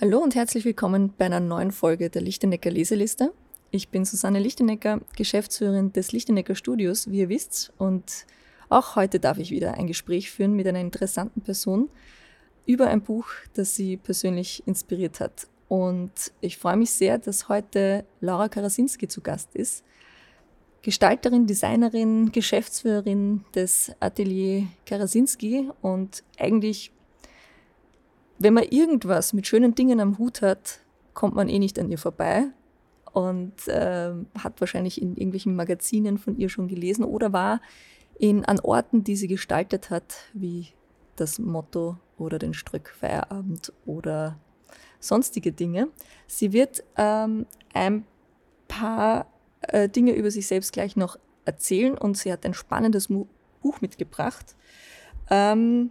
Hallo und herzlich willkommen bei einer neuen Folge der Lichtenecker Leseliste. Ich bin Susanne Lichtenecker, Geschäftsführerin des Lichtenecker Studios, wie ihr wisst. Und auch heute darf ich wieder ein Gespräch führen mit einer interessanten Person über ein Buch, das sie persönlich inspiriert hat. Und ich freue mich sehr, dass heute Laura Karasinski zu Gast ist. Gestalterin, Designerin, Geschäftsführerin des Atelier Karasinski und eigentlich, wenn man irgendwas mit schönen Dingen am Hut hat, kommt man eh nicht an ihr vorbei und äh, hat wahrscheinlich in irgendwelchen Magazinen von ihr schon gelesen oder war in, an Orten, die sie gestaltet hat, wie das Motto oder den Strück Feierabend oder sonstige Dinge. Sie wird ähm, ein paar äh, Dinge über sich selbst gleich noch erzählen und sie hat ein spannendes Mu Buch mitgebracht ähm,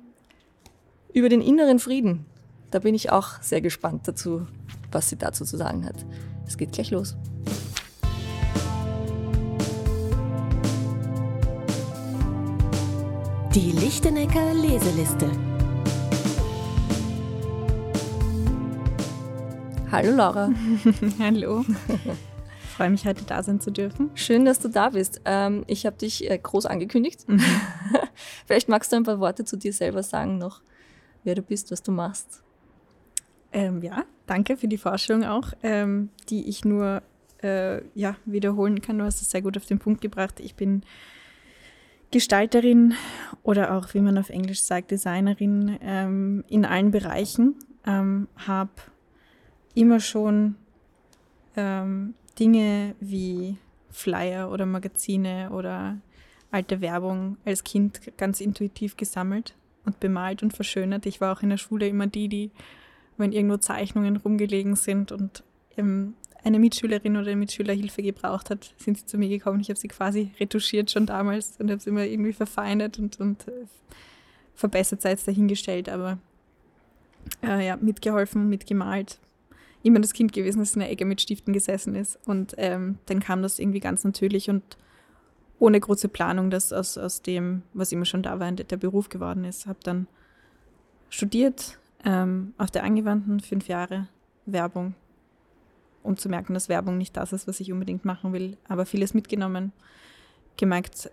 über den inneren Frieden. Da bin ich auch sehr gespannt dazu, was sie dazu zu sagen hat. Es geht gleich los. Die Lichtenecker Leseliste. Hallo Laura. Hallo. Ich freue mich, heute da sein zu dürfen. Schön, dass du da bist. Ähm, ich habe dich äh, groß angekündigt. Mhm. Vielleicht magst du ein paar Worte zu dir selber sagen noch, wer du bist, was du machst. Ähm, ja, danke für die Vorstellung auch, ähm, die ich nur äh, ja, wiederholen kann. Du hast es sehr gut auf den Punkt gebracht. Ich bin Gestalterin oder auch, wie man auf Englisch sagt, Designerin ähm, in allen Bereichen. Ähm, habe immer schon ähm, Dinge wie Flyer oder Magazine oder alte Werbung als Kind ganz intuitiv gesammelt und bemalt und verschönert. Ich war auch in der Schule immer die, die, wenn irgendwo Zeichnungen rumgelegen sind und ähm, eine Mitschülerin oder ein Mitschüler Hilfe gebraucht hat, sind sie zu mir gekommen. Ich habe sie quasi retuschiert schon damals und habe sie immer irgendwie verfeinert und, und äh, verbessert, sei es dahingestellt, aber äh, ja, mitgeholfen, mitgemalt, immer das Kind gewesen, das in der Ecke mit Stiften gesessen ist. Und ähm, dann kam das irgendwie ganz natürlich und ohne große Planung, dass aus, aus dem, was immer schon da war, der Beruf geworden ist. Habe dann studiert ähm, auf der angewandten fünf Jahre Werbung, um zu merken, dass Werbung nicht das ist, was ich unbedingt machen will, aber vieles mitgenommen, gemerkt,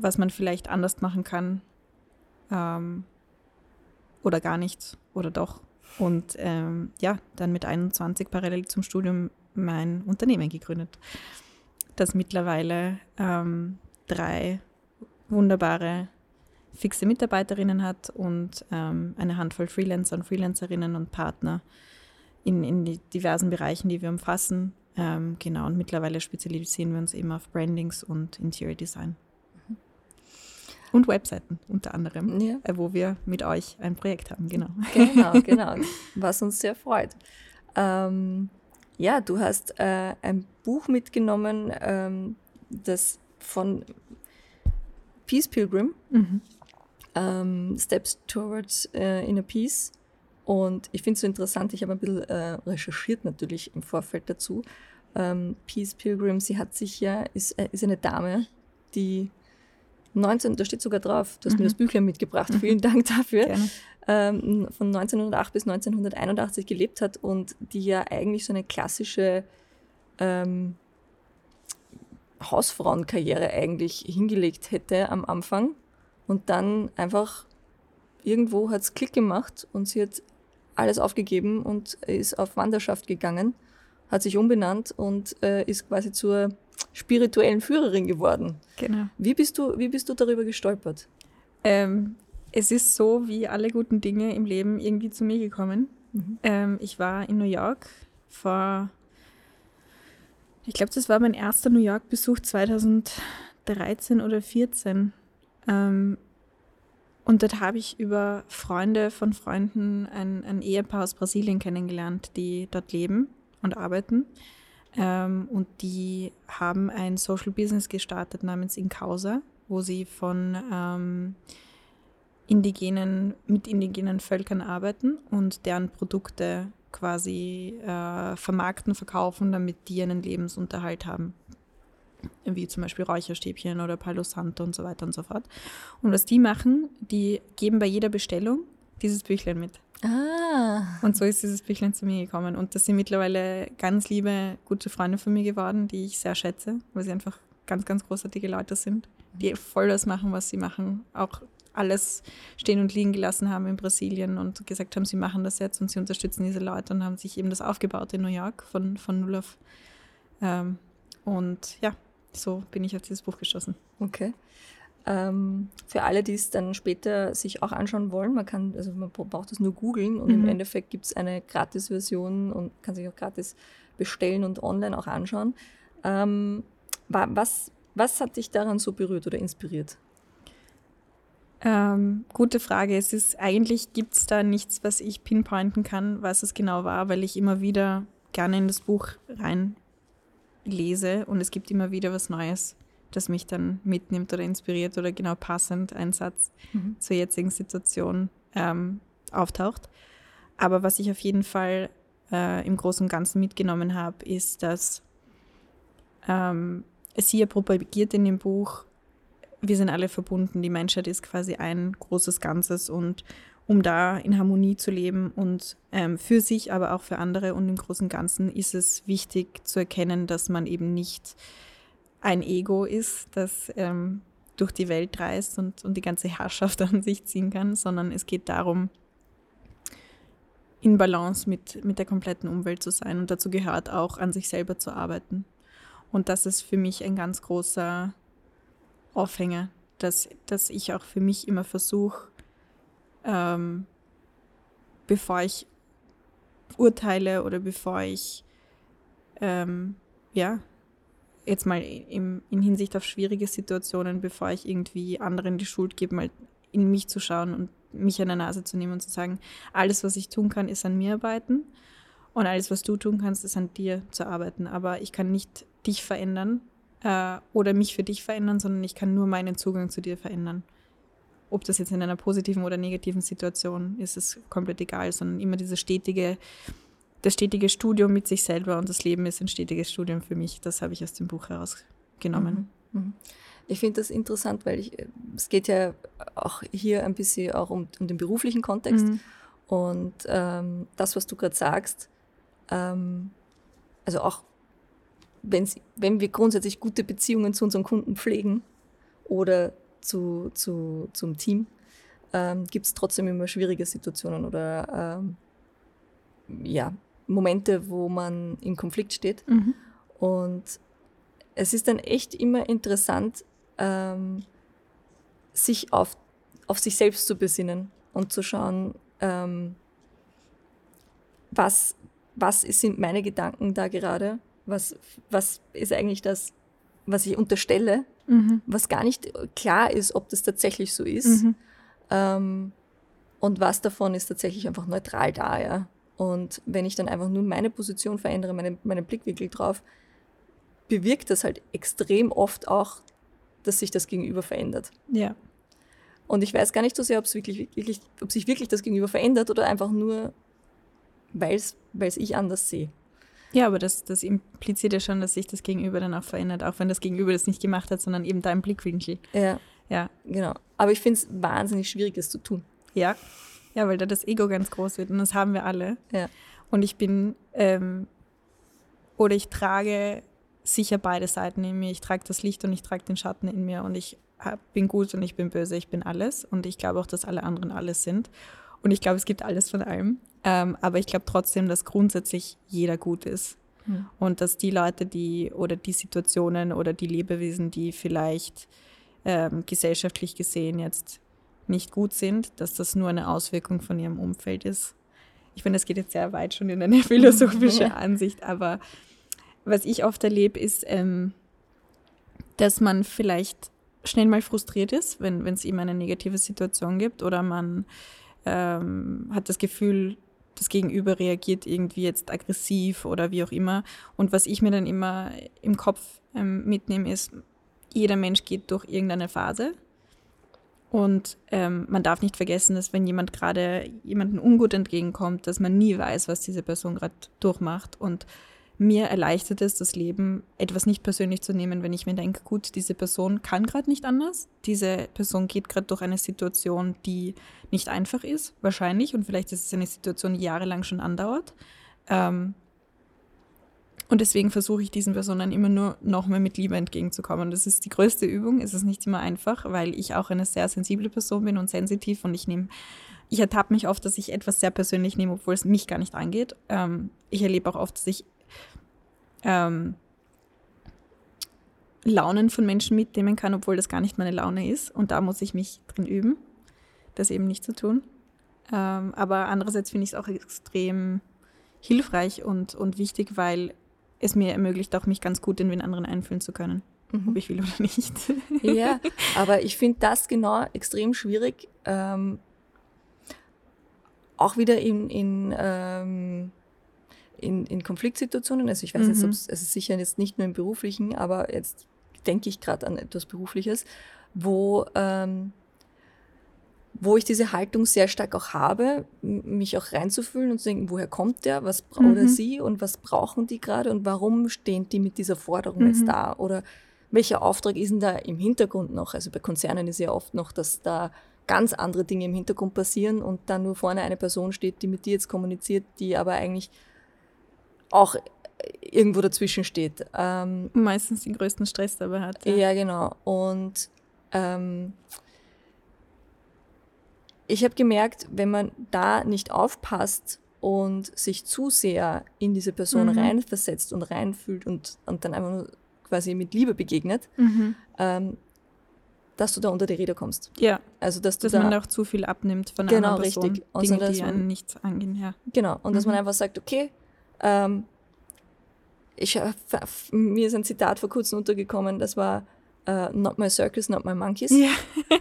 was man vielleicht anders machen kann ähm, oder gar nichts oder doch. Und ähm, ja, dann mit 21 parallel zum Studium mein Unternehmen gegründet, das mittlerweile ähm, drei wunderbare fixe Mitarbeiterinnen hat und ähm, eine Handvoll Freelancer und Freelancerinnen und Partner in, in die diversen Bereichen, die wir umfassen. Ähm, genau, und mittlerweile spezialisieren wir uns eben auf Brandings und Interior Design. Und Webseiten unter anderem, ja. Äh, wo wir mit euch ein Projekt haben, genau. Genau, genau, was uns sehr freut. Ähm, ja, du hast äh, ein Buch mitgenommen, ähm, das von Peace Pilgrim, mhm. Ähm, Steps Towards äh, Inner Peace. Und ich finde es so interessant, ich habe ein bisschen äh, recherchiert natürlich im Vorfeld dazu. Ähm, Peace Pilgrim, sie hat sich ja, ist, äh, ist eine Dame, die 19, da steht sogar drauf, du hast mhm. mir das Büchlein mitgebracht, mhm. vielen Dank dafür, ähm, von 1908 bis 1981 gelebt hat und die ja eigentlich so eine klassische ähm, Hausfrauenkarriere eigentlich hingelegt hätte am Anfang und dann einfach irgendwo hat es Klick gemacht und sie hat alles aufgegeben und ist auf Wanderschaft gegangen, hat sich umbenannt und äh, ist quasi zur spirituellen Führerin geworden. Genau. Wie bist du, wie bist du darüber gestolpert? Ähm, es ist so, wie alle guten Dinge im Leben irgendwie zu mir gekommen. Mhm. Ähm, ich war in New York vor, ich glaube, das war mein erster New York-Besuch 2013 oder 2014. Ähm, und dort habe ich über Freunde von Freunden ein, ein Ehepaar aus Brasilien kennengelernt, die dort leben und arbeiten. Ähm, und die haben ein Social Business gestartet namens Incausa, wo sie von ähm, indigenen, mit indigenen Völkern arbeiten und deren Produkte quasi äh, vermarkten, verkaufen, damit die einen Lebensunterhalt haben. Wie zum Beispiel Räucherstäbchen oder Palo Santo und so weiter und so fort. Und was die machen, die geben bei jeder Bestellung dieses Büchlein mit. Ah. Und so ist dieses Büchlein zu mir gekommen. Und das sind mittlerweile ganz liebe, gute Freunde von mir geworden, die ich sehr schätze, weil sie einfach ganz, ganz großartige Leute sind, die voll das machen, was sie machen. Auch alles stehen und liegen gelassen haben in Brasilien und gesagt haben, sie machen das jetzt und sie unterstützen diese Leute und haben sich eben das aufgebaut in New York von, von null auf. Ähm, und ja, so bin ich auf dieses Buch geschossen. Okay. Ähm, für alle, die es dann später sich auch anschauen wollen, man kann, also man braucht das nur googeln und mhm. im Endeffekt gibt es eine Gratis-Version und kann sich auch gratis bestellen und online auch anschauen. Ähm, was, was hat dich daran so berührt oder inspiriert? Ähm, gute Frage. Es ist eigentlich gibt es da nichts, was ich pinpointen kann, was es genau war, weil ich immer wieder gerne in das Buch rein lese und es gibt immer wieder was Neues, das mich dann mitnimmt oder inspiriert oder genau passend ein Satz mhm. zur jetzigen Situation ähm, auftaucht. Aber was ich auf jeden Fall äh, im Großen und Ganzen mitgenommen habe, ist, dass ähm, es hier propagiert in dem Buch, wir sind alle verbunden, die Menschheit ist quasi ein großes Ganzes und um da in Harmonie zu leben und ähm, für sich, aber auch für andere und im Großen und Ganzen ist es wichtig zu erkennen, dass man eben nicht ein Ego ist, das ähm, durch die Welt reist und, und die ganze Herrschaft an sich ziehen kann, sondern es geht darum, in Balance mit, mit der kompletten Umwelt zu sein und dazu gehört auch, an sich selber zu arbeiten. Und das ist für mich ein ganz großer Aufhänger, dass, dass ich auch für mich immer versuche, ähm, bevor ich urteile oder bevor ich, ähm, ja, jetzt mal im, in Hinsicht auf schwierige Situationen, bevor ich irgendwie anderen die Schuld gebe, mal in mich zu schauen und mich an der Nase zu nehmen und zu sagen, alles, was ich tun kann, ist an mir arbeiten und alles, was du tun kannst, ist an dir zu arbeiten. Aber ich kann nicht dich verändern äh, oder mich für dich verändern, sondern ich kann nur meinen Zugang zu dir verändern. Ob das jetzt in einer positiven oder negativen Situation ist, ist komplett egal, sondern immer dieses stetige, das stetige Studium mit sich selber und das Leben ist ein stetiges Studium für mich. Das habe ich aus dem Buch herausgenommen. Mhm. Mhm. Ich finde das interessant, weil ich, es geht ja auch hier ein bisschen auch um, um den beruflichen Kontext. Mhm. Und ähm, das, was du gerade sagst, ähm, also auch wenn wir grundsätzlich gute Beziehungen zu unseren Kunden pflegen oder zu, zu, zum Team, ähm, gibt es trotzdem immer schwierige Situationen oder ähm, ja, Momente, wo man im Konflikt steht. Mhm. Und es ist dann echt immer interessant, ähm, sich auf, auf sich selbst zu besinnen und zu schauen, ähm, was, was sind meine Gedanken da gerade was, was ist eigentlich das, was ich unterstelle, mhm. was gar nicht klar ist, ob das tatsächlich so ist. Mhm. Ähm, und was davon ist tatsächlich einfach neutral da, ja. Und wenn ich dann einfach nur meine Position verändere, meine, meinen Blickwinkel drauf, bewirkt das halt extrem oft auch, dass sich das Gegenüber verändert. Ja. Und ich weiß gar nicht so sehr, ob wirklich, wirklich, ob sich wirklich das Gegenüber verändert oder einfach nur, weil es ich anders sehe. Ja, aber das, das impliziert ja schon, dass sich das Gegenüber dann auch verändert, auch wenn das Gegenüber das nicht gemacht hat, sondern eben dein Blickwinkel. Ja. Ja. Genau. Aber ich finde es wahnsinnig schwierig, das zu tun. Ja. Ja, weil da das Ego ganz groß wird und das haben wir alle. Ja. Und ich bin, ähm, oder ich trage sicher beide Seiten in mir. Ich trage das Licht und ich trage den Schatten in mir und ich hab, bin gut und ich bin böse, ich bin alles. Und ich glaube auch, dass alle anderen alles sind. Und ich glaube, es gibt alles von allem. Ähm, aber ich glaube trotzdem, dass grundsätzlich jeder gut ist. Mhm. Und dass die Leute, die oder die Situationen oder die Lebewesen, die vielleicht ähm, gesellschaftlich gesehen jetzt nicht gut sind, dass das nur eine Auswirkung von ihrem Umfeld ist. Ich finde, das geht jetzt sehr weit schon in eine philosophische Ansicht, aber was ich oft erlebe, ist, ähm, dass man vielleicht schnell mal frustriert ist, wenn es eben eine negative Situation gibt oder man ähm, hat das Gefühl, das Gegenüber reagiert irgendwie jetzt aggressiv oder wie auch immer. Und was ich mir dann immer im Kopf ähm, mitnehme, ist, jeder Mensch geht durch irgendeine Phase. Und ähm, man darf nicht vergessen, dass wenn jemand gerade jemandem ungut entgegenkommt, dass man nie weiß, was diese Person gerade durchmacht. Und mir erleichtert es das Leben, etwas nicht persönlich zu nehmen, wenn ich mir denke, gut, diese Person kann gerade nicht anders. Diese Person geht gerade durch eine Situation, die nicht einfach ist, wahrscheinlich. Und vielleicht ist es eine Situation, die jahrelang schon andauert. Ähm, und deswegen versuche ich diesen Personen immer nur noch mehr mit Liebe entgegenzukommen. Das ist die größte Übung. Es ist nicht immer einfach, weil ich auch eine sehr sensible Person bin und sensitiv und ich nehme ich ertappe mich oft, dass ich etwas sehr persönlich nehme, obwohl es mich gar nicht angeht. Ähm, ich erlebe auch oft, dass ich ähm, Launen von Menschen mitnehmen kann, obwohl das gar nicht meine Laune ist. Und da muss ich mich drin üben, das eben nicht zu tun. Ähm, aber andererseits finde ich es auch extrem hilfreich und, und wichtig, weil es mir ermöglicht, auch mich ganz gut in den anderen einfühlen zu können, mhm. ob ich will oder nicht. Ja, aber ich finde das genau extrem schwierig. Ähm, auch wieder in, in ähm, in, in Konfliktsituationen, also ich weiß mhm. jetzt, es ist sicher jetzt nicht nur im beruflichen, aber jetzt denke ich gerade an etwas Berufliches, wo, ähm, wo ich diese Haltung sehr stark auch habe, mich auch reinzufühlen und zu denken, woher kommt der, was mhm. oder sie und was brauchen die gerade und warum stehen die mit dieser Forderung mhm. jetzt da oder welcher Auftrag ist denn da im Hintergrund noch? Also bei Konzernen ist ja oft noch, dass da ganz andere Dinge im Hintergrund passieren und dann nur vorne eine Person steht, die mit dir jetzt kommuniziert, die aber eigentlich auch irgendwo dazwischen steht. Ähm, Meistens den größten Stress dabei hat. Ja, ja genau. Und ähm, ich habe gemerkt, wenn man da nicht aufpasst und sich zu sehr in diese Person mhm. reinversetzt und reinfühlt und, und dann einfach nur quasi mit Liebe begegnet, mhm. ähm, dass du da unter die Räder kommst. Ja. Also dass, dass da, man auch zu viel abnimmt von einer genau, Person. Genau, richtig. Und Dinge, die einen nichts angehen, ja. Genau. Und mhm. dass man einfach sagt, okay, ähm, ich, mir ist ein Zitat vor kurzem untergekommen, das war uh, Not my circus, not my monkeys. Ja.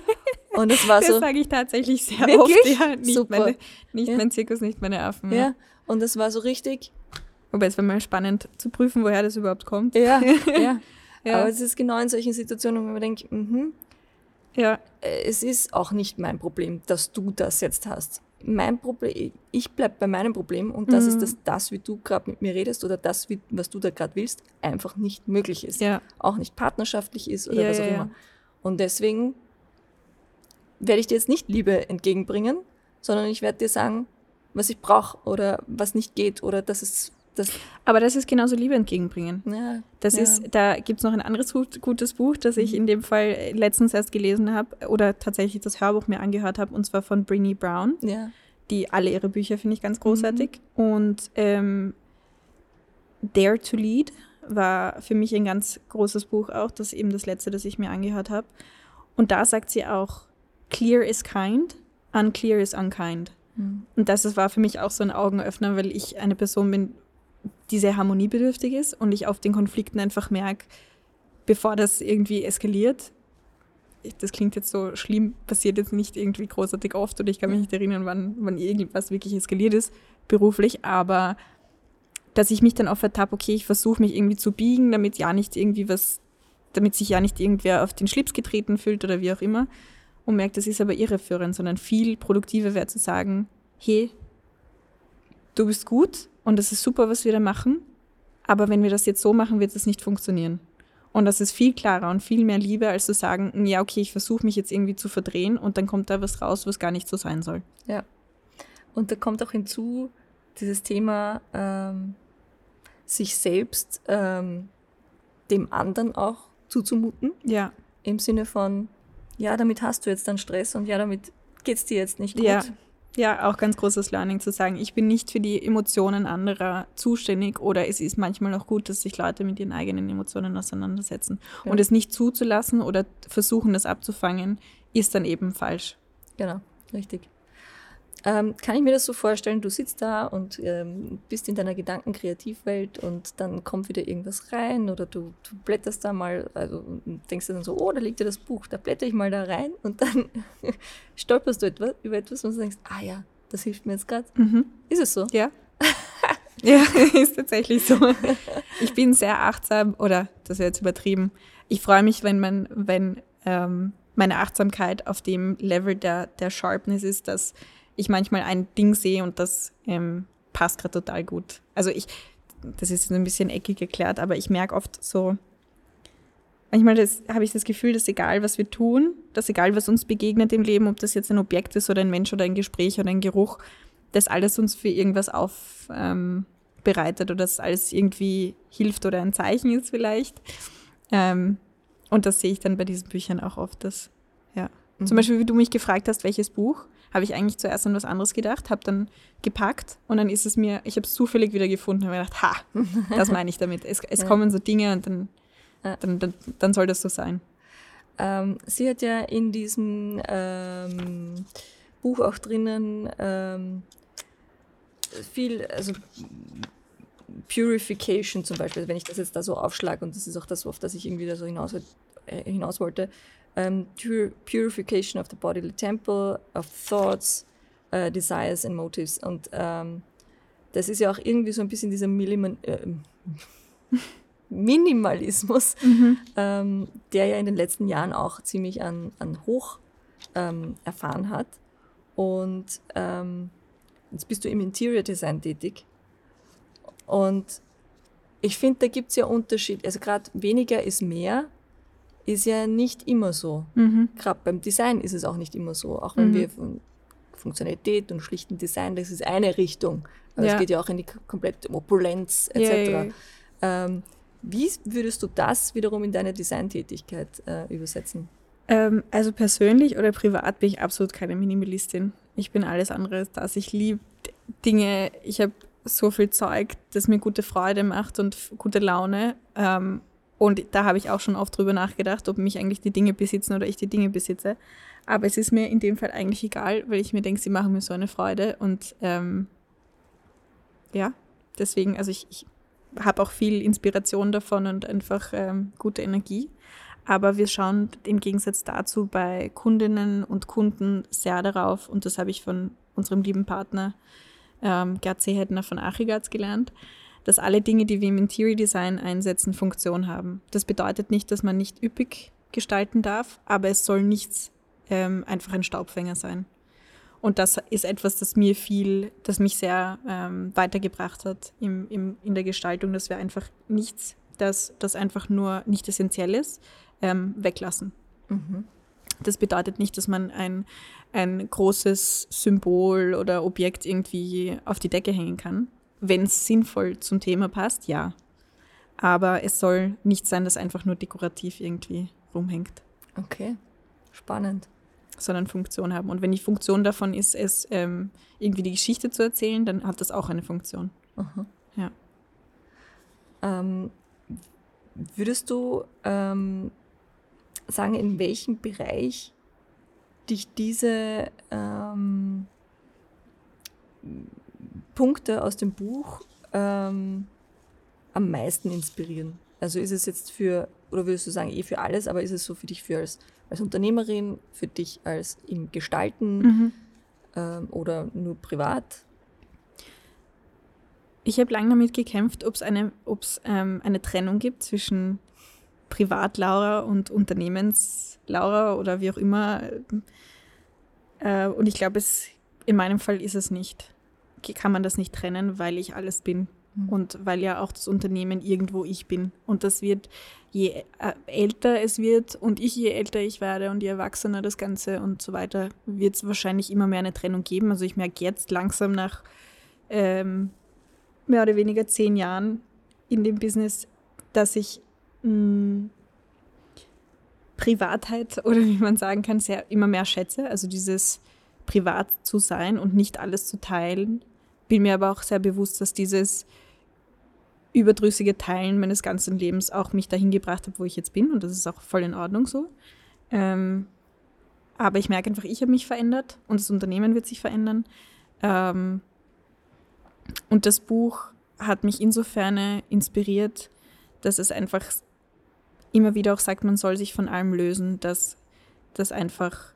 Und das war so. Das sage ich tatsächlich sehr wirklich? oft. Ja, nicht, Super. Meine, nicht ja. mein Zirkus, nicht meine Affen. Ja. ja. Und das war so richtig. Wobei es war mal spannend zu prüfen, woher das überhaupt kommt. Ja, ja. ja. Aber es ist genau in solchen Situationen, wo man denkt, mhm, ja. es ist auch nicht mein Problem, dass du das jetzt hast mein Problem, ich bleibe bei meinem Problem und das mhm. ist, dass das, wie du gerade mit mir redest oder das, wie, was du da gerade willst, einfach nicht möglich ist. Ja. Auch nicht partnerschaftlich ist oder ja, was auch ja, immer. Und deswegen werde ich dir jetzt nicht Liebe entgegenbringen, sondern ich werde dir sagen, was ich brauche oder was nicht geht oder dass es das Aber das ist genauso Liebe entgegenbringen. Ja, das ja. ist, da gibt es noch ein anderes gutes Buch, das ich mhm. in dem Fall letztens erst gelesen habe oder tatsächlich das Hörbuch mir angehört habe, und zwar von Brinny Brown. Ja. Die alle ihre Bücher finde ich ganz großartig. Mhm. Und ähm, Dare to Lead war für mich ein ganz großes Buch auch, das ist eben das letzte, das ich mir angehört habe. Und da sagt sie auch, clear is kind, unclear is unkind. Mhm. Und das war für mich auch so ein Augenöffner, weil ich eine Person bin, die sehr harmoniebedürftig ist und ich auf den Konflikten einfach merke, bevor das irgendwie eskaliert, das klingt jetzt so schlimm, passiert jetzt nicht irgendwie großartig oft oder ich kann mich nicht erinnern, wann, wann irgendwas wirklich eskaliert ist, beruflich, aber dass ich mich dann auch vertappe, okay, ich versuche mich irgendwie zu biegen, damit ja nicht irgendwie was, damit sich ja nicht irgendwer auf den Schlips getreten fühlt oder wie auch immer und merkt, das ist aber irreführend, sondern viel produktiver wäre zu sagen, hey, du bist gut, und es ist super, was wir da machen. Aber wenn wir das jetzt so machen, wird es nicht funktionieren. Und das ist viel klarer und viel mehr Liebe, als zu sagen, ja, okay, ich versuche mich jetzt irgendwie zu verdrehen und dann kommt da was raus, was gar nicht so sein soll. Ja. Und da kommt auch hinzu dieses Thema, ähm, sich selbst ähm, dem anderen auch zuzumuten. Ja. Im Sinne von, ja, damit hast du jetzt dann Stress und ja, damit geht es dir jetzt nicht gut. Ja. Ja, auch ganz großes Learning zu sagen, ich bin nicht für die Emotionen anderer zuständig oder es ist manchmal auch gut, dass sich Leute mit ihren eigenen Emotionen auseinandersetzen. Ja. Und es nicht zuzulassen oder versuchen, das abzufangen, ist dann eben falsch. Genau, richtig. Ähm, kann ich mir das so vorstellen, du sitzt da und ähm, bist in deiner Gedankenkreativwelt und dann kommt wieder irgendwas rein oder du, du blätterst da mal, also denkst du dann so, oh, da liegt ja das Buch, da blätter ich mal da rein und dann stolperst du etwas, über etwas und denkst, ah ja, das hilft mir jetzt gerade. Mhm. Ist es so? Ja. ja, ist tatsächlich so. Ich bin sehr achtsam, oder das ist jetzt übertrieben. Ich freue mich, wenn man, wenn ähm, meine Achtsamkeit auf dem Level der, der Sharpness ist, dass ich manchmal ein Ding sehe und das ähm, passt gerade total gut. Also ich, das ist ein bisschen eckig erklärt, aber ich merke oft so, manchmal habe ich das Gefühl, dass egal was wir tun, dass egal was uns begegnet im Leben, ob das jetzt ein Objekt ist oder ein Mensch oder ein Gespräch oder ein Geruch, dass alles uns für irgendwas aufbereitet ähm, oder dass alles irgendwie hilft oder ein Zeichen ist vielleicht. Ähm, und das sehe ich dann bei diesen Büchern auch oft, dass, ja. Mhm. Zum Beispiel, wie du mich gefragt hast, welches Buch, habe ich eigentlich zuerst an was anderes gedacht, habe dann gepackt und dann ist es mir, ich habe es zufällig wieder gefunden und habe gedacht, ha, das meine ich damit. Es, es ja. kommen so Dinge und dann, dann, dann, dann, soll das so sein. Ähm, sie hat ja in diesem ähm, Buch auch drinnen ähm, viel, also Purification zum Beispiel, wenn ich das jetzt da so aufschlage und das ist auch das, auf das ich irgendwie da so hinaus, äh, hinaus wollte, um, Purification of the Bodily Temple, of Thoughts, uh, Desires and Motives. Und ähm, das ist ja auch irgendwie so ein bisschen dieser Milliman äh, Minimalismus, mhm. ähm, der ja in den letzten Jahren auch ziemlich an, an Hoch ähm, erfahren hat. Und ähm, jetzt bist du im Interior Design tätig. Und ich finde, da gibt es ja Unterschied. Also gerade weniger ist mehr ist ja nicht immer so. Mhm. Gerade beim Design ist es auch nicht immer so. Auch wenn mhm. wir von Funktionalität und schlichten Design, das ist eine Richtung. Aber ja. es geht ja auch in die komplette Opulenz etc. Ja, ja, ähm, wie würdest du das wiederum in deine Designtätigkeit äh, übersetzen? Ähm, also persönlich oder privat bin ich absolut keine Minimalistin. Ich bin alles andere als das. Ich liebe Dinge, ich habe so viel Zeug, das mir gute Freude macht und gute Laune. Ähm, und da habe ich auch schon oft drüber nachgedacht, ob mich eigentlich die Dinge besitzen oder ich die Dinge besitze. Aber es ist mir in dem Fall eigentlich egal, weil ich mir denke, sie machen mir so eine Freude. Und ähm, ja, deswegen, also ich, ich habe auch viel Inspiration davon und einfach ähm, gute Energie. Aber wir schauen im Gegensatz dazu bei Kundinnen und Kunden sehr darauf, und das habe ich von unserem lieben Partner ähm, Gerd Seehedner von Achigatz gelernt, dass alle Dinge, die wir im Interior Design einsetzen, Funktion haben. Das bedeutet nicht, dass man nicht üppig gestalten darf, aber es soll nichts ähm, einfach ein Staubfänger sein. Und das ist etwas, das mir viel, das mich sehr ähm, weitergebracht hat im, im, in der Gestaltung, dass wir einfach nichts, das, das einfach nur nicht essentiell ist, ähm, weglassen. Mhm. Das bedeutet nicht, dass man ein, ein großes Symbol oder Objekt irgendwie auf die Decke hängen kann, wenn es sinnvoll zum Thema passt, ja. Aber es soll nicht sein, dass einfach nur dekorativ irgendwie rumhängt. Okay, spannend. Sondern Funktion haben. Und wenn die Funktion davon ist, es ähm, irgendwie die Geschichte zu erzählen, dann hat das auch eine Funktion. Aha. Ja. Ähm, würdest du ähm, sagen, in welchem Bereich dich diese ähm, Punkte aus dem Buch ähm, am meisten inspirieren? Also ist es jetzt für, oder würdest du sagen, eh für alles, aber ist es so für dich für als, als Unternehmerin, für dich als im Gestalten mhm. ähm, oder nur privat? Ich habe lange damit gekämpft, ob es eine, ob's, ähm, eine Trennung gibt zwischen Privat-Laura und Unternehmens-Laura oder wie auch immer. Äh, und ich glaube, in meinem Fall ist es nicht kann man das nicht trennen, weil ich alles bin. Mhm. Und weil ja auch das Unternehmen irgendwo ich bin. Und das wird, je äh, älter es wird und ich, je älter ich werde und je erwachsener das Ganze und so weiter, wird es wahrscheinlich immer mehr eine Trennung geben. Also ich merke jetzt langsam nach ähm, mehr oder weniger zehn Jahren in dem Business, dass ich mh, mm, Privatheit oder wie man sagen kann, sehr immer mehr schätze. Also dieses privat zu sein und nicht alles zu teilen bin mir aber auch sehr bewusst, dass dieses überdrüssige Teilen meines ganzen Lebens auch mich dahin gebracht hat, wo ich jetzt bin. Und das ist auch voll in Ordnung so. Ähm, aber ich merke einfach, ich habe mich verändert und das Unternehmen wird sich verändern. Ähm, und das Buch hat mich insofern inspiriert, dass es einfach immer wieder auch sagt, man soll sich von allem lösen, dass das einfach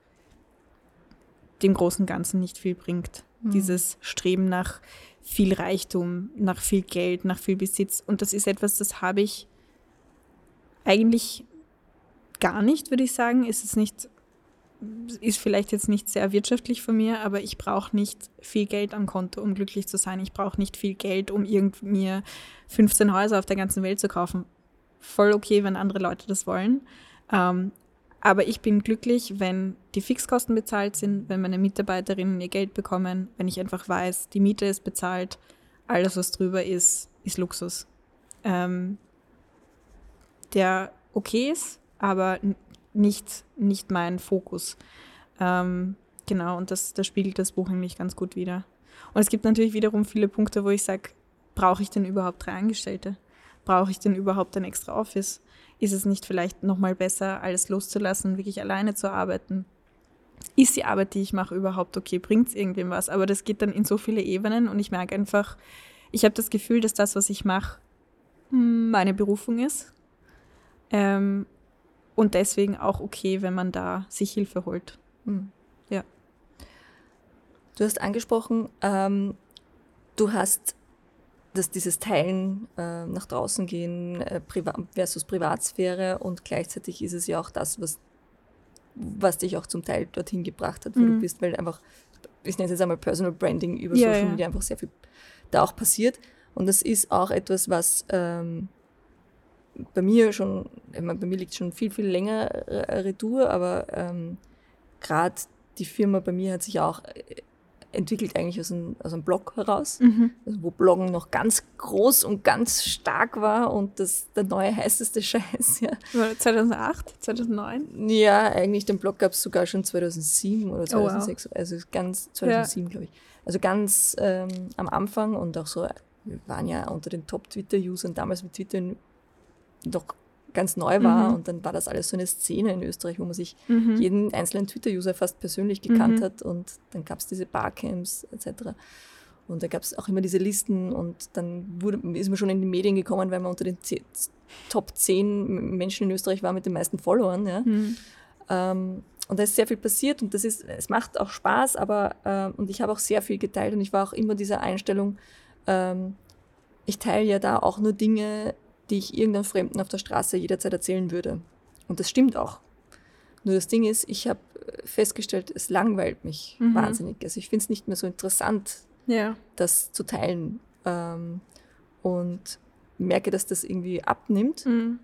dem großen Ganzen nicht viel bringt. Mhm. Dieses Streben nach viel Reichtum, nach viel Geld, nach viel Besitz. Und das ist etwas, das habe ich eigentlich gar nicht, würde ich sagen. Es ist nicht ist vielleicht jetzt nicht sehr wirtschaftlich von mir, aber ich brauche nicht viel Geld am Konto, um glücklich zu sein. Ich brauche nicht viel Geld, um irgend mir 15 Häuser auf der ganzen Welt zu kaufen. Voll okay, wenn andere Leute das wollen. Ähm, aber ich bin glücklich, wenn die Fixkosten bezahlt sind, wenn meine Mitarbeiterinnen ihr Geld bekommen, wenn ich einfach weiß, die Miete ist bezahlt, alles, was drüber ist, ist Luxus. Ähm, der okay ist, aber nicht, nicht mein Fokus. Ähm, genau, und das, das spiegelt das Buch eigentlich ganz gut wider. Und es gibt natürlich wiederum viele Punkte, wo ich sage, brauche ich denn überhaupt drei Angestellte? Brauche ich denn überhaupt ein extra Office? Ist es nicht vielleicht nochmal besser, alles loszulassen, wirklich alleine zu arbeiten? Ist die Arbeit, die ich mache, überhaupt okay? Bringt es irgendwem was? Aber das geht dann in so viele Ebenen und ich merke einfach, ich habe das Gefühl, dass das, was ich mache, meine Berufung ist. Ähm, und deswegen auch okay, wenn man da sich Hilfe holt. Mhm. Ja. Du hast angesprochen, ähm, du hast dass dieses Teilen äh, nach draußen gehen äh, Priva versus Privatsphäre und gleichzeitig ist es ja auch das, was, was dich auch zum Teil dorthin gebracht hat, wo mhm. du bist, weil einfach, ich nenne es jetzt einmal Personal Branding über ja, Social Media einfach sehr viel da auch passiert. Und das ist auch etwas, was ähm, bei mir schon, ich meine, bei mir liegt schon viel, viel länger Retour, aber ähm, gerade die Firma bei mir hat sich auch äh, entwickelt eigentlich aus einem, aus einem Blog heraus, mhm. also wo Bloggen noch ganz groß und ganz stark war und das der neue heißeste Scheiß. Ja. 2008, 2009? Ja, eigentlich den Blog gab es sogar schon 2007 oder 2006, oh, wow. also ganz 2007 ja. glaube ich. Also ganz ähm, am Anfang und auch so, wir waren ja unter den Top-Twitter-Usern damals mit Twitter noch ganz neu war mhm. und dann war das alles so eine Szene in Österreich, wo man sich mhm. jeden einzelnen Twitter-User fast persönlich gekannt mhm. hat und dann gab es diese Barcamps etc. Und da gab es auch immer diese Listen und dann wurde, ist man schon in die Medien gekommen, weil man unter den Top 10 Menschen in Österreich war mit den meisten Followern. Ja. Mhm. Ähm, und da ist sehr viel passiert und das ist, es macht auch Spaß, aber äh, und ich habe auch sehr viel geteilt und ich war auch immer dieser Einstellung, ähm, ich teile ja da auch nur Dinge, die ich irgendeinem Fremden auf der Straße jederzeit erzählen würde. Und das stimmt auch. Nur das Ding ist, ich habe festgestellt, es langweilt mich mhm. wahnsinnig. Also ich finde es nicht mehr so interessant, ja. das zu teilen. Ähm, und merke, dass das irgendwie abnimmt. Mhm.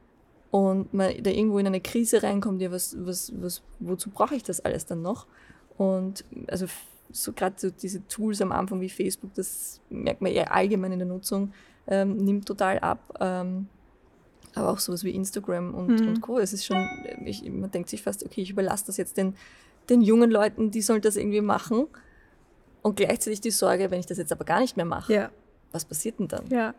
Und man da irgendwo in eine Krise reinkommt, ja, was, was, was, wozu brauche ich das alles dann noch? Und also so gerade so diese Tools am Anfang wie Facebook, das merkt man eher allgemein in der Nutzung, ähm, nimmt total ab. Ähm, aber auch sowas wie Instagram und, mhm. und Co. Es ist schon, ich, man denkt sich fast, okay, ich überlasse das jetzt den, den jungen Leuten, die sollen das irgendwie machen. Und gleichzeitig die Sorge, wenn ich das jetzt aber gar nicht mehr mache, ja. was passiert denn dann? Ja,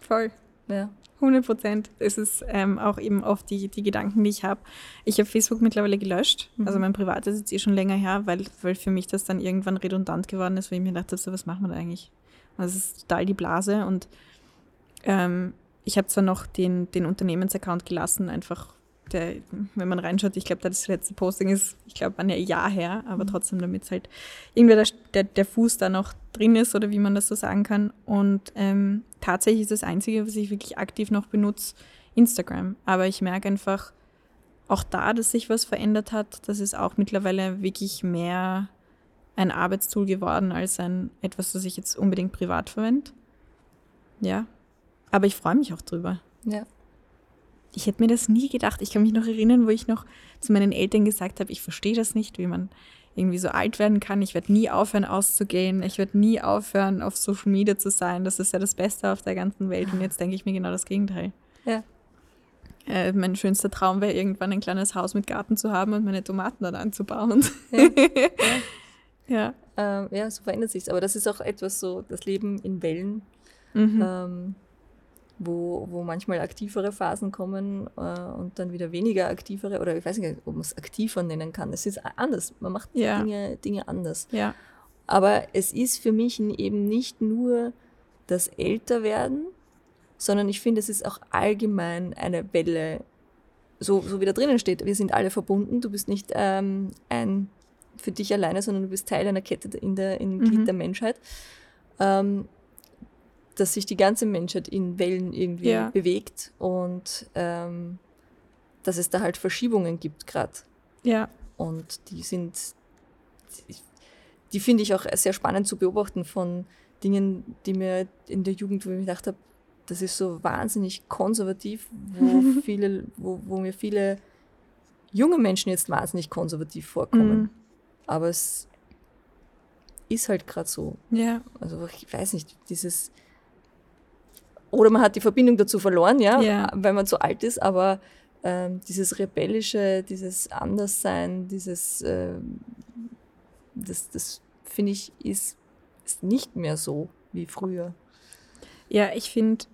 voll. Ja. 100 Prozent. Es ist ähm, auch eben oft die, die Gedanken, die ich habe. Ich habe Facebook mittlerweile gelöscht. Mhm. Also mein privates ist jetzt eh schon länger her, weil, weil für mich das dann irgendwann redundant geworden ist, weil ich mir dachte, so, was machen wir da eigentlich? Also es ist total die Blase und ähm, ich habe zwar noch den, den Unternehmensaccount gelassen, einfach, der, wenn man reinschaut, ich glaube, das letzte Posting ist, ich glaube, ein Jahr her, aber mhm. trotzdem, damit halt irgendwie der, der, der, Fuß da noch drin ist oder wie man das so sagen kann. Und ähm, tatsächlich ist das Einzige, was ich wirklich aktiv noch benutze, Instagram. Aber ich merke einfach auch da, dass sich was verändert hat. Das ist auch mittlerweile wirklich mehr ein Arbeitstool geworden als ein etwas, das ich jetzt unbedingt privat verwende. Ja, aber ich freue mich auch drüber. Ja. Ich hätte mir das nie gedacht. Ich kann mich noch erinnern, wo ich noch zu meinen Eltern gesagt habe, ich verstehe das nicht, wie man irgendwie so alt werden kann. Ich werde nie aufhören auszugehen. Ich werde nie aufhören, auf Social Media zu sein. Das ist ja das Beste auf der ganzen Welt. Und jetzt denke ich mir genau das Gegenteil. Ja. Äh, mein schönster Traum wäre, irgendwann ein kleines Haus mit Garten zu haben und meine Tomaten dann anzubauen. Ja. ja. ja. Ähm, ja so verändert sich Aber das ist auch etwas so, das Leben in Wellen. Mhm. Ähm, wo, wo manchmal aktivere Phasen kommen äh, und dann wieder weniger aktivere, oder ich weiß nicht, ob man es aktiver nennen kann. Es ist anders. Man macht ja. Dinge, Dinge anders. Ja. Aber es ist für mich eben nicht nur das Älterwerden, sondern ich finde, es ist auch allgemein eine Welle, so, so wie da drinnen steht. Wir sind alle verbunden. Du bist nicht ähm, ein für dich alleine, sondern du bist Teil einer Kette in der, im Glied mhm. der Menschheit. Ähm, dass sich die ganze Menschheit in Wellen irgendwie ja. bewegt und ähm, dass es da halt Verschiebungen gibt gerade. Ja. Und die sind, die finde ich auch sehr spannend zu beobachten von Dingen, die mir in der Jugend, wo ich mir gedacht habe, das ist so wahnsinnig konservativ, wo viele, wo, wo mir viele junge Menschen jetzt wahnsinnig konservativ vorkommen. Mhm. Aber es ist halt gerade so. Ja. Also ich weiß nicht, dieses oder man hat die Verbindung dazu verloren, ja, ja. weil man zu alt ist, aber ähm, dieses rebellische, dieses Anderssein, dieses, äh, das, das finde ich, ist, ist nicht mehr so wie früher. Ja, ich finde,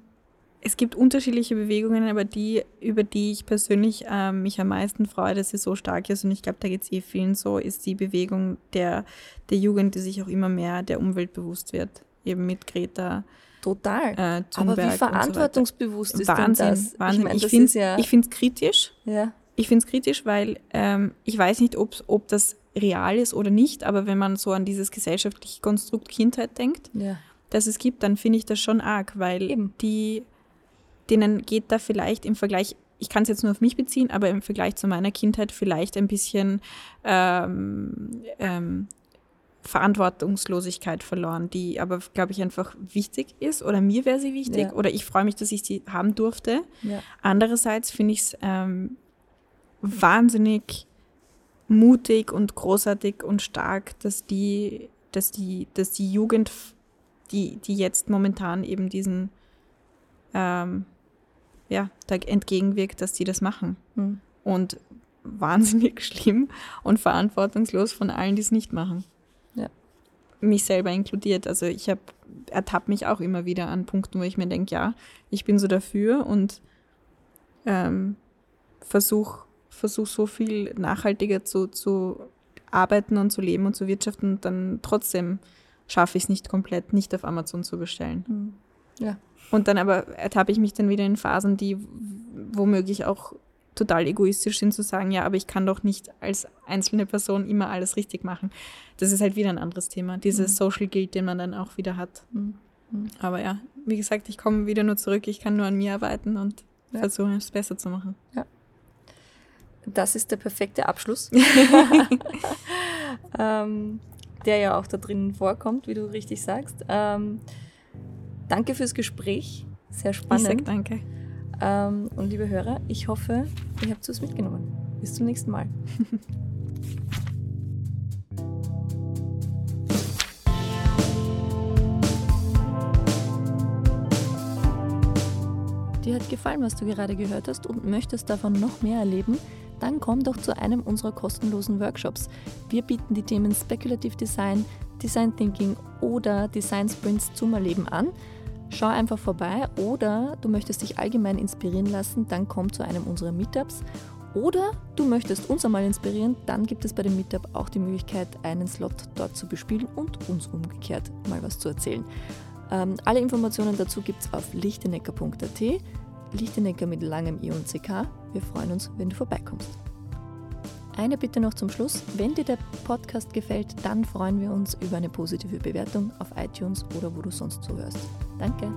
es gibt unterschiedliche Bewegungen, aber die, über die ich persönlich äh, mich am meisten freue, dass sie so stark ist, und ich glaube, da geht es eh vielen so, ist die Bewegung der, der Jugend, die sich auch immer mehr der Umwelt bewusst wird. Eben mit Greta. Total. Äh, Aber wie verantwortungsbewusst so ist Wahnsinn, denn das? Wahnsinn. Ich, mein, ich finde es ja ich kritisch. Ja. Ich finde es kritisch, weil ähm, ich weiß nicht, ob das real ist oder nicht, aber wenn man so an dieses gesellschaftliche Konstrukt Kindheit denkt, ja. das es gibt, dann finde ich das schon arg, weil Eben. die denen geht da vielleicht im Vergleich, ich kann es jetzt nur auf mich beziehen, aber im Vergleich zu meiner Kindheit vielleicht ein bisschen ähm, ähm, Verantwortungslosigkeit verloren, die aber, glaube ich, einfach wichtig ist oder mir wäre sie wichtig ja. oder ich freue mich, dass ich sie haben durfte. Ja. Andererseits finde ich es ähm, wahnsinnig mutig und großartig und stark, dass die, dass die, dass die Jugend, die, die jetzt momentan eben diesen ähm, ja, da entgegenwirkt, dass die das machen. Mhm. Und wahnsinnig schlimm und verantwortungslos von allen, die es nicht machen. Mich selber inkludiert. Also ich habe ertappe mich auch immer wieder an Punkten, wo ich mir denke, ja, ich bin so dafür und ähm, versuche versuch so viel nachhaltiger zu, zu arbeiten und zu leben und zu wirtschaften und dann trotzdem schaffe ich es nicht komplett, nicht auf Amazon zu bestellen. Mhm. Ja. Und dann aber ertappe ich mich dann wieder in Phasen, die womöglich auch total egoistisch sind, zu sagen, ja, aber ich kann doch nicht als einzelne Person immer alles richtig machen. Das ist halt wieder ein anderes Thema, dieses mhm. Social Guilt, den man dann auch wieder hat. Mhm. mhm. Aber ja, wie gesagt, ich komme wieder nur zurück, ich kann nur an mir arbeiten und ja. versuchen, es besser zu machen. Ja. Das ist der perfekte Abschluss, ähm, der ja auch da drinnen vorkommt, wie du richtig sagst. Ähm, Danke fürs Gespräch. Sehr spannend. Ich sag danke. Ähm, und liebe Hörer, ich hoffe, ihr habt was mitgenommen. Bis zum nächsten Mal. Dir hat gefallen, was du gerade gehört hast und möchtest davon noch mehr erleben? Dann komm doch zu einem unserer kostenlosen Workshops. Wir bieten die Themen Speculative Design, Design Thinking oder Design Sprints zum Erleben an. Schau einfach vorbei oder du möchtest dich allgemein inspirieren lassen, dann komm zu einem unserer Meetups. Oder du möchtest uns einmal inspirieren, dann gibt es bei dem Meetup auch die Möglichkeit, einen Slot dort zu bespielen und uns umgekehrt mal was zu erzählen. Ähm, alle Informationen dazu gibt es auf lichtenecker.at. Lichtenecker mit langem I und CK. Wir freuen uns, wenn du vorbeikommst. Eine Bitte noch zum Schluss. Wenn dir der Podcast gefällt, dann freuen wir uns über eine positive Bewertung auf iTunes oder wo du sonst zuhörst. Danke.